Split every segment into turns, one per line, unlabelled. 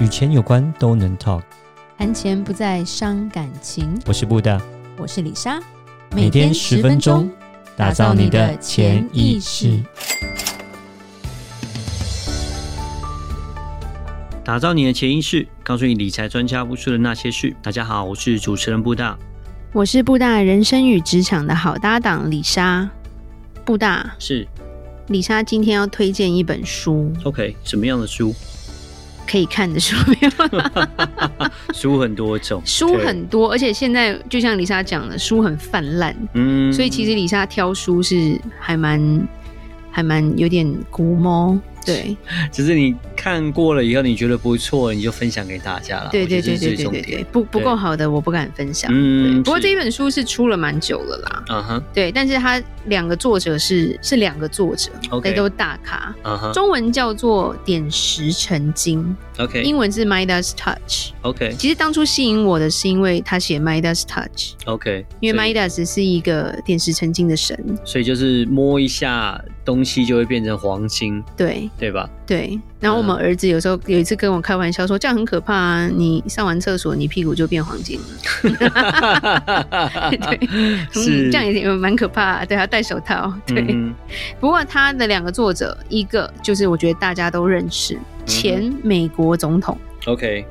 与钱有关都能 talk，
谈钱不再伤感情。
我是布大，
我是李莎，
每天十分钟，打造你的潜意识，打造你的潜意识，告诉你理财专家不说的那些事。大家好，我是主持人布大，
我是布大人生与职场的好搭档李莎。布大
是
李莎，今天要推荐一本书。
OK，什么样的书？
可以看的书没有？
书很多种，
书很多，而且现在就像李莎讲的，书很泛滥，嗯，所以其实李莎挑书是还蛮还蛮有点古猫。对，
只是你看过了以后，你觉得不错，你就分享给大家了。
对对对对对对对，不不够好的我不敢分享。嗯，不过这一本书是出了蛮久了啦。嗯哼，对，但是它两个作者是是两个作者，OK，都大咖。嗯哼，中文叫做点石成金，OK，英文是 Midas Touch，OK。其实当初吸引我的是因为他写 Midas Touch，OK，因为 Midas 是一个点石成金的神，
所以就是摸一下东西就会变成黄金。对。对吧？
对，然后我们儿子有时候有一次跟我开玩笑说：“这样很可怕啊！你上完厕所，你屁股就变黄金了。”对，是、嗯、这样也蛮可怕、啊。对，他戴手套。对，嗯、不过他的两个作者，一个就是我觉得大家都认识前美国总统，OK，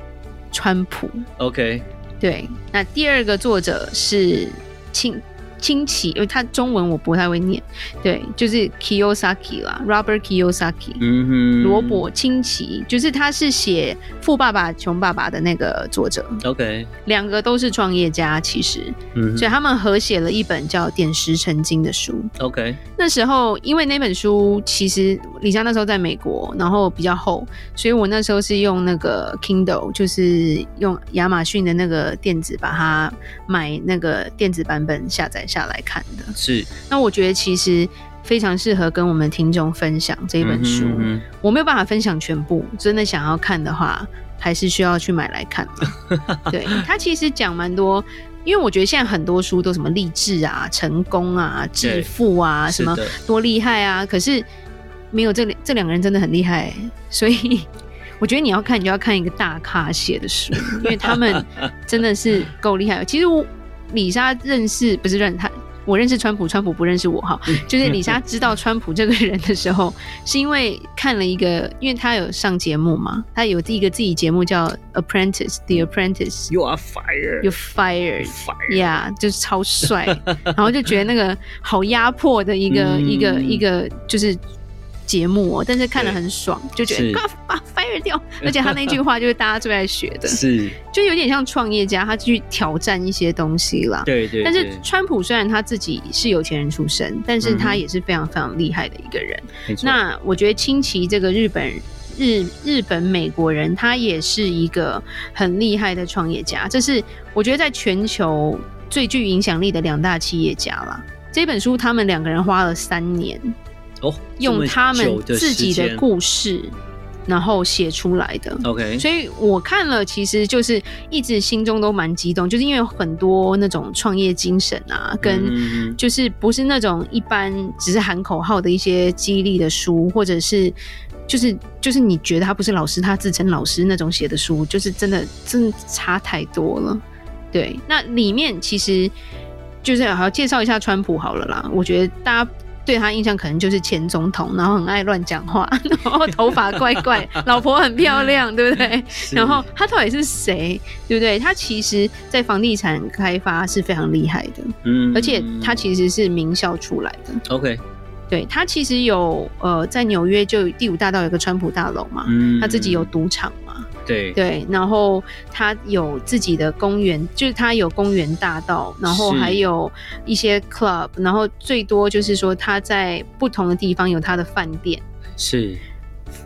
川普，OK，对。那第二个作者是亲。清崎，因为他中文我不太会念，对，就是 Kiyosaki 啦，Robert Kiyosaki，嗯哼，罗伯清崎，就是他是写《富爸爸穷爸爸》的那个作者，OK，两个都是创业家，其实，嗯，所以他们合写了一本叫《点石成金》的书，OK，那时候因为那本书其实李佳那时候在美国，然后比较厚，所以我那时候是用那个 Kindle，就是用亚马逊的那个电子把它买那个电子版本下载。下来看的是，那我觉得其实非常适合跟我们听众分享这一本书。嗯嗯、我没有办法分享全部，真的想要看的话，还是需要去买来看。对，他其实讲蛮多，因为我觉得现在很多书都什么励志啊、成功啊、致富啊，什么多厉害啊，可是没有这这两个人真的很厉害，所以 我觉得你要看，你就要看一个大咖写的书，因为他们真的是够厉害。其实我。里莎认识不是认他，我认识川普，川普不认识我哈。就是李莎知道川普这个人的时候，是因为看了一个，因为他有上节目嘛，他有一个自己节目叫 Apprentice，The Apprentice。You are fired. You're fired. Yeah，就是超帅，然后就觉得那个好压迫的一个、嗯、一个一个就是。节目哦，但是看得很爽，就觉得把 fire 掉，而且他那句话就是大家最爱学的，是就有点像创业家，他去挑战一些东西啦。对对。但是川普虽然他自己是有钱人出身，但是他也是非常非常厉害的一个人。那我觉得清崎这个日本日日本美国人，他也是一个很厉害的创业家，这是我觉得在全球最具影响力的两大企业家啦。这本书他们两个人花了三年。用他们自己的故事，然后写出来的。OK，所以我看了，其实就是一直心中都蛮激动，就是因为有很多那种创业精神啊，跟就是不是那种一般只是喊口号的一些激励的书，或者是就是就是你觉得他不是老师，他自称老师那种写的书，就是真的真的差太多了。对，那里面其实就是好好介绍一下川普好了啦，我觉得大家。对他印象可能就是前总统，然后很爱乱讲话，然后头发怪怪，老婆很漂亮，对不对？然后他到底是谁，对不对？他其实，在房地产开发是非常厉害的，嗯，而且他其实是名校出来的。OK，对，他其实有呃，在纽约就第五大道有个川普大楼嘛，嗯，他自己有赌场。对。对，然后他有自己的公园，就是他有公园大道，然后还有一些 club，然后最多就是说他在不同的地方有他的饭店，是，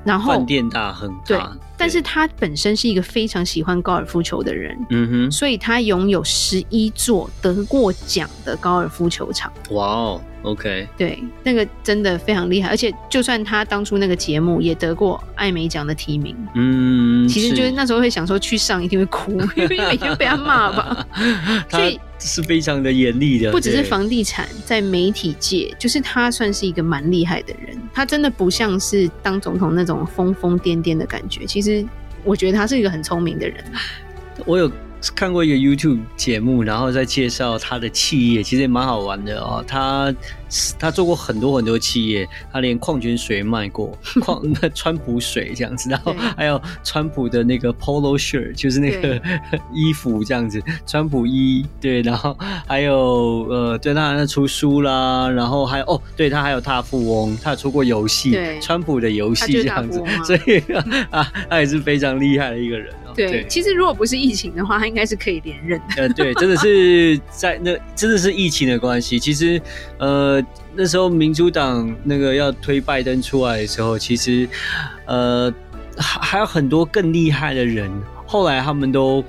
然后饭店大亨，对，但是他本身是一个非常喜欢高尔夫球的人，嗯哼，所以他拥有十一座得过奖的高尔夫球场，哇哦。OK，对，那个真的非常厉害，而且就算他当初那个节目也得过艾美奖的提名，嗯，其实就是那时候会想说去上一定会哭，因为 每天被他骂吧，所以
是非常的严厉的。
不只是房地产，在媒体界，就是他算是一个蛮厉害的人，他真的不像是当总统那种疯疯癫癫的感觉，其实。我觉得他是一个很聪明的人。
我有。看过一个 YouTube 节目，然后再介绍他的企业，其实也蛮好玩的哦。他他做过很多很多企业，他连矿泉水卖过，矿川普水这样子，然后还有川普的那个 Polo shirt，就是那个 衣服这样子，川普衣对，然后还有呃，对，他还在出书啦，然后还有哦，对他还有大富翁，他有出过游戏，川普的游戏这样子，所以 啊，他也是非常厉害的一个人。
对，对，其实如果不是疫情的话，他应该是可以连任的。
呃，对，真的是在那，真的是疫情的关系。其实，呃，那时候民主党那个要推拜登出来的时候，其实，呃，还还有很多更厉害的人，后来他们都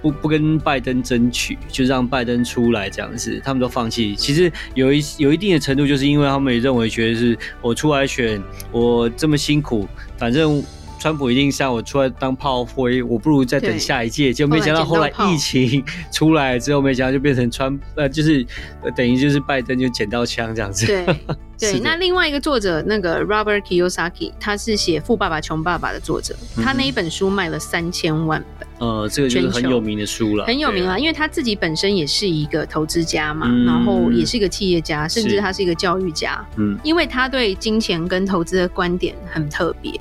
不不跟拜登争取，就让拜登出来这样子，他们都放弃。其实有一有一定的程度，就是因为他们也认为，觉得是我出来选，我这么辛苦，反正。川普一定像我出来当炮灰，我不如再等下一届。就没想到后来疫情出来之后，没想到就变成川呃，就是等于就是拜登就捡到枪这样子。
对 对，那另外一个作者那个 Robert Kiyosaki，他是写《富爸爸穷爸爸》的作者，他那一本书卖了三千万本。
呃，这个就是很有名的书了，
很有名啊，因为他自己本身也是一个投资家嘛，嗯，然后也是一个企业家，甚至他是一个教育家。嗯，因为他对金钱跟投资的观点很特别。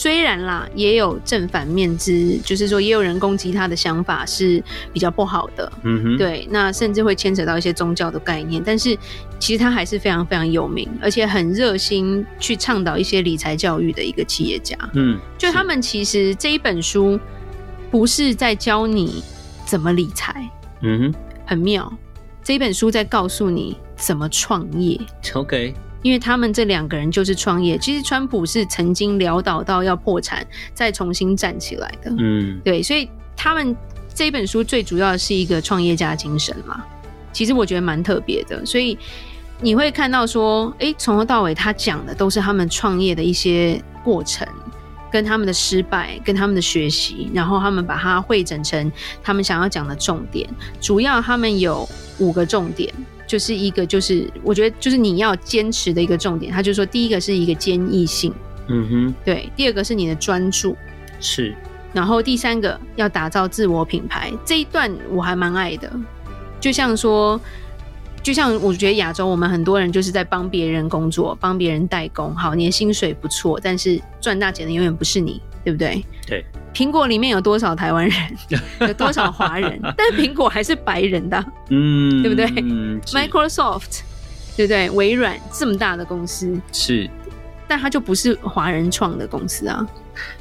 虽然啦，也有正反面之，就是说，也有人攻击他的想法是比较不好的。嗯哼，对，那甚至会牵扯到一些宗教的概念。但是，其实他还是非常非常有名，而且很热心去倡导一些理财教育的一个企业家。嗯，就他们其实这一本书不是在教你怎么理财。嗯哼，很妙，这一本书在告诉你怎么创业。
OK。
因为他们这两个人就是创业，其实川普是曾经潦倒到要破产，再重新站起来的。嗯，对，所以他们这本书最主要的是一个创业家精神嘛。其实我觉得蛮特别的，所以你会看到说，诶，从头到尾他讲的都是他们创业的一些过程，跟他们的失败，跟他们的学习，然后他们把它汇整成他们想要讲的重点。主要他们有五个重点。就是一个，就是我觉得，就是你要坚持的一个重点。他就说，第一个是一个坚毅性，嗯哼，对；第二个是你的专注，
是。
然后第三个要打造自我品牌，这一段我还蛮爱的。就像说，就像我觉得亚洲，我们很多人就是在帮别人工作，帮别人代工，好，你的薪水不错，但是赚大钱的永远不是你，对不对？
对。
苹果里面有多少台湾人，有多少华人？但是苹果还是白人的，嗯，对不对？Microsoft，对不对？微软这么大的公司
是，
但它就不是华人创的公司啊。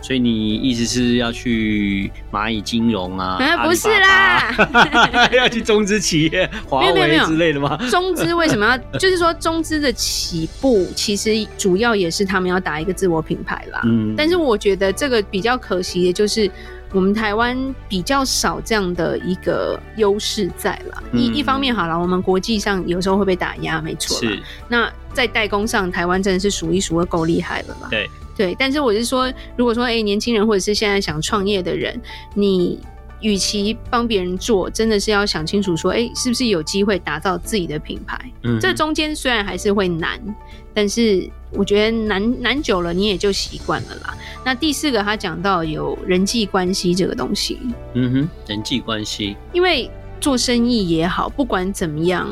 所以你意思是要去蚂蚁金融啊？
不是啦，
要去中资企业，华为之类的吗？
中资为什么要？就是说中资的起步，其实主要也是他们要打一个自我品牌啦。嗯，但是我觉得这个比较可惜的就是，我们台湾比较少这样的一个优势在啦。一、嗯、一方面好了，我们国际上有时候会被打压，没错。是。那在代工上，台湾真的是数一数二够厉害了嘛？
对。
对，但是我是说，如果说，哎，年轻人或者是现在想创业的人，你与其帮别人做，真的是要想清楚，说，哎，是不是有机会打造自己的品牌？嗯，这中间虽然还是会难，但是我觉得难难久了，你也就习惯了啦。那第四个，他讲到有人际关系这个东西，
嗯哼，人际关系，
因为做生意也好，不管怎么样，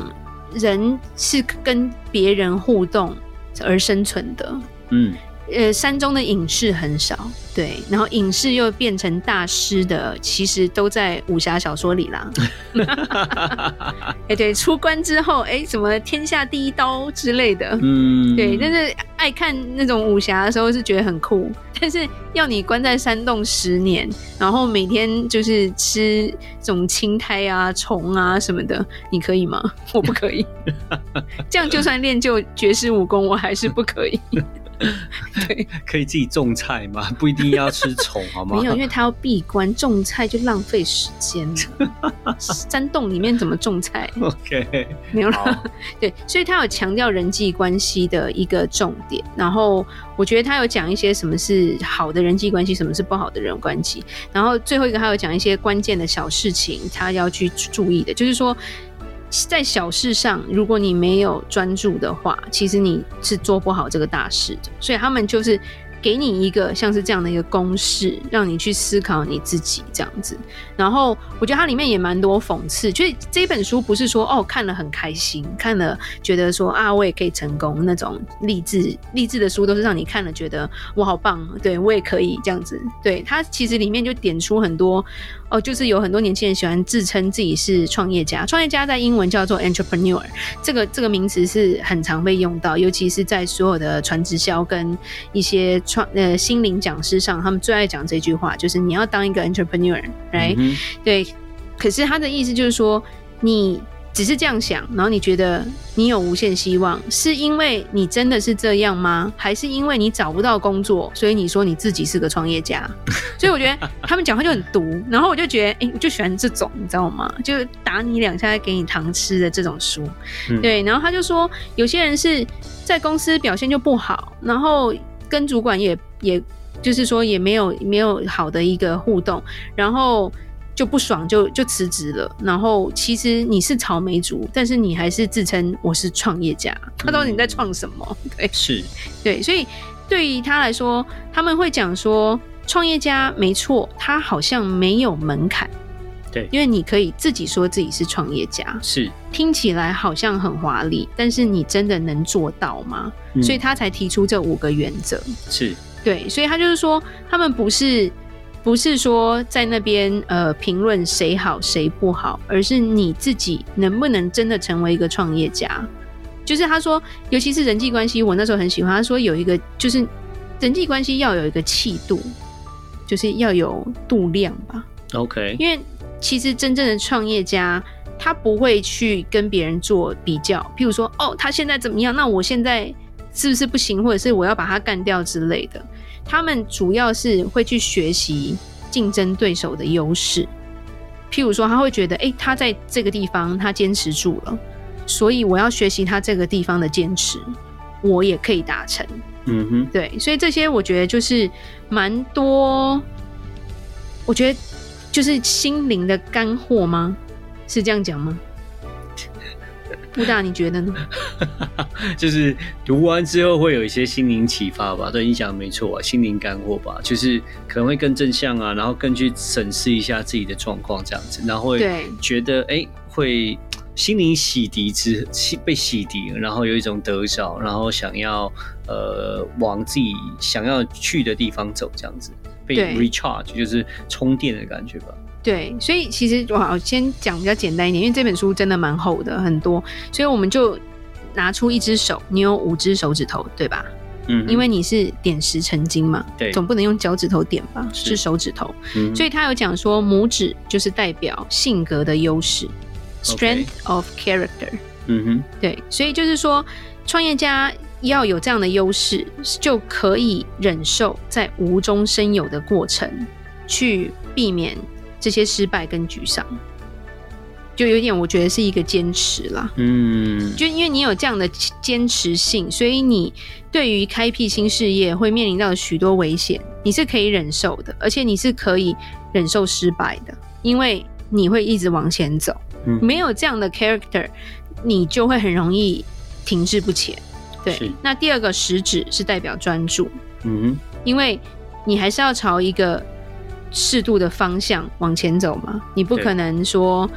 人是跟别人互动而生存的，嗯。呃，山中的隐士很少，对，然后隐士又变成大师的，其实都在武侠小说里啦。哎，对，出关之后，哎，什么天下第一刀之类的，嗯，对，但是爱看那种武侠的时候是觉得很酷，但是要你关在山洞十年，然后每天就是吃这种青苔啊、虫啊什么的，你可以吗？我不可以。这样就算练就绝世武功，我还是不可以。对，
可以自己种菜吗？不一定要吃虫，好吗？
没有，因为他要闭关种菜，就浪费时间了。山洞里面怎么种菜
？OK，
没有了。对，所以他有强调人际关系的一个重点。然后我觉得他有讲一些什么是好的人际关系，什么是不好的人际关系。然后最后一个，他有讲一些关键的小事情，他要去注意的，就是说。在小事上，如果你没有专注的话，其实你是做不好这个大事的。所以他们就是给你一个像是这样的一个公式，让你去思考你自己这样子。然后我觉得它里面也蛮多讽刺，就是这本书不是说哦看了很开心，看了觉得说啊我也可以成功那种励志励志的书，都是让你看了觉得我好棒，对我也可以这样子。对，它其实里面就点出很多哦，就是有很多年轻人喜欢自称自己是创业家，创业家在英文叫做 entrepreneur，这个这个名词是很常被用到，尤其是在所有的传直销跟一些创呃心灵讲师上，他们最爱讲这句话，就是你要当一个 entrepreneur，right？、嗯对，可是他的意思就是说，你只是这样想，然后你觉得你有无限希望，是因为你真的是这样吗？还是因为你找不到工作，所以你说你自己是个创业家？所以我觉得他们讲话就很毒，然后我就觉得，哎、欸，我就喜欢这种，你知道吗？就打你两下，给你糖吃的这种书。嗯、对，然后他就说，有些人是在公司表现就不好，然后跟主管也也就是说也没有没有好的一个互动，然后。就不爽就就辞职了，然后其实你是草莓族，但是你还是自称我是创业家。他到底你在创什么？对，
是，
对，所以对于他来说，他们会讲说，创业家没错，他好像没有门槛，
对，
因为你可以自己说自己是创业家，
是，
听起来好像很华丽，但是你真的能做到吗？嗯，所以他才提出这五个原则，
是
对，所以他就是说，他们不是。不是说在那边呃评论谁好谁不好，而是你自己能不能真的成为一个创业家。就是他说，尤其是人际关系，我那时候很喜欢。他说有一个就是人际关系要有一个气度，就是要有度量吧。
OK，
因为其实真正的创业家，他不会去跟别人做比较，譬如说哦，他现在怎么样，那我现在是不是不行，或者是我要把他干掉之类的。他们主要是会去学习竞争对手的优势，譬如说，他会觉得，诶，他在这个地方他坚持住了，所以我要学习他这个地方的坚持，我也可以达成。嗯哼，对，所以这些我觉得就是蛮多，我觉得就是心灵的干货吗？是这样讲吗？布大，你觉得呢？
就是读完之后会有一些心灵启发吧。对，你讲的没错啊，心灵干货吧，就是可能会更正向啊，然后更去审视一下自己的状况这样子，然后会觉得哎、欸，会心灵洗涤之被洗涤，然后有一种得着，然后想要呃往自己想要去的地方走这样子，被 recharge 就是充电的感觉吧。
对，所以其实我好先讲比较简单一点，因为这本书真的蛮厚的，很多，所以我们就拿出一只手，你有五只手指头，对吧？嗯，因为你是点石成金嘛，对，总不能用脚趾头点吧？是，是手指头，嗯，所以他有讲说，拇指就是代表性格的优势，strength of character。嗯哼，对，所以就是说，创业家要有这样的优势，就可以忍受在无中生有的过程，去避免。这些失败跟沮丧，就有点我觉得是一个坚持啦。嗯，就因为你有这样的坚持性，所以你对于开辟新事业会面临到许多危险，你是可以忍受的，而且你是可以忍受失败的，因为你会一直往前走。嗯，没有这样的 character，你就会很容易停滞不前。对，那第二个食指是代表专注。嗯，因为你还是要朝一个。适度的方向往前走嘛，你不可能说，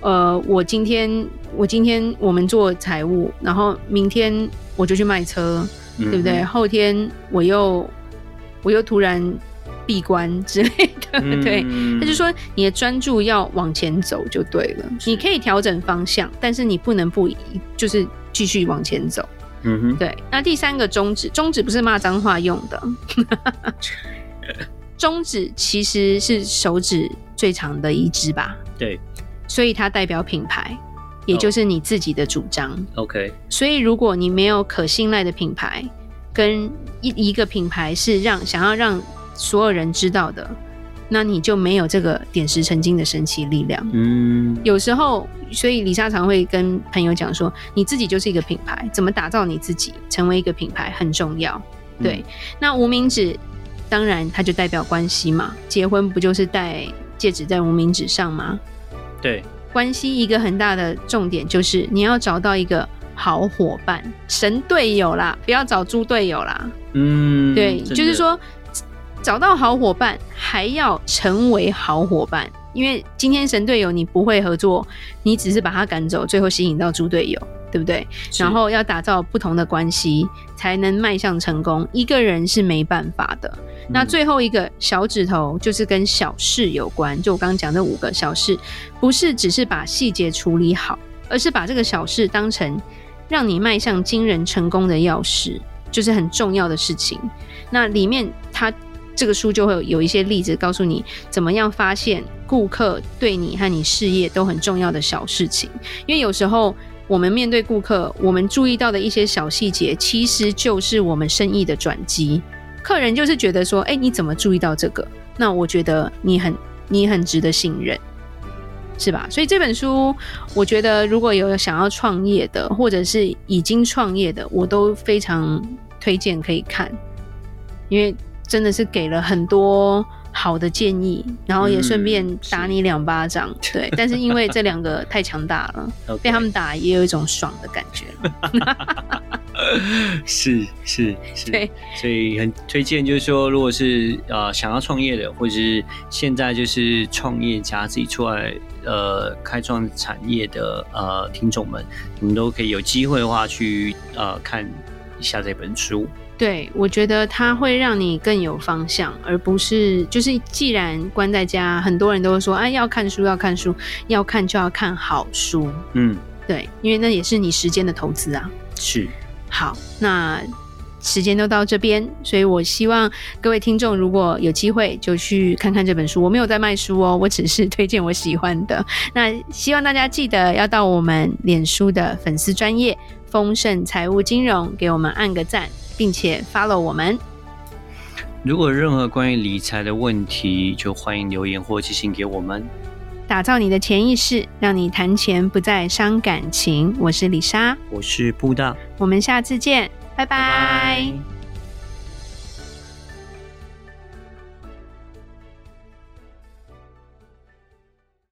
呃，我今天我今天我们做财务，然后明天我就去卖车，嗯、对不对？后天我又我又突然闭关之类的，嗯、对。他就说你的专注要往前走就对了，你可以调整方向，但是你不能不就是继续往前走。嗯哼，对。那第三个中指，中指不是骂脏话用的。中指其实是手指最长的一支吧？
对，
所以它代表品牌，也就是你自己的主张。
Oh, OK，
所以如果你没有可信赖的品牌，跟一一个品牌是让想要让所有人知道的，那你就没有这个点石成金的神奇力量。嗯，有时候，所以李莎常会跟朋友讲说，你自己就是一个品牌，怎么打造你自己，成为一个品牌很重要。对，嗯、那无名指。当然，它就代表关系嘛。结婚不就是戴戒指在无名指上吗？
对，
关系一个很大的重点就是你要找到一个好伙伴，神队友啦，不要找猪队友啦。
嗯，
对，就是说找到好伙伴，还要成为好伙伴。因为今天神队友你不会合作，你只是把他赶走，最后吸引到猪队友，对不对？然后要打造不同的关系，才能迈向成功。一个人是没办法的。嗯、那最后一个小指头就是跟小事有关，就我刚刚讲的五个小事，不是只是把细节处理好，而是把这个小事当成让你迈向惊人成功的钥匙，就是很重要的事情。那里面它。这个书就会有一些例子，告诉你怎么样发现顾客对你和你事业都很重要的小事情。因为有时候我们面对顾客，我们注意到的一些小细节，其实就是我们生意的转机。客人就是觉得说：“哎，你怎么注意到这个？”那我觉得你很你很值得信任，是吧？所以这本书，我觉得如果有想要创业的，或者是已经创业的，我都非常推荐可以看，因为。真的是给了很多好的建议，然后也顺便打你两巴掌，嗯、对。但是因为这两个太强大了，被他们打也有一种爽的感觉。
是是是，
对，
所以很推荐，就是说，如果是呃想要创业的，或者是现在就是创业家自己出来呃开创产业的呃听众们，你们都可以有机会的话去呃看一下这本书。
对，我觉得它会让你更有方向，而不是就是既然关在家，很多人都会说，哎，要看书，要看书，要看就要看好书。
嗯，
对，因为那也是你时间的投资啊。
是。
好，那时间都到这边，所以我希望各位听众如果有机会就去看看这本书。我没有在卖书哦，我只是推荐我喜欢的。那希望大家记得要到我们脸书的粉丝专业丰盛财务金融，给我们按个赞。并且 follow 我们。
如果任何关于理财的问题，就欢迎留言或寄信给我们。
打造你的潜意识，让你谈钱不再伤感情。我是李莎，
我是布大，
我们下次见，拜拜。拜拜。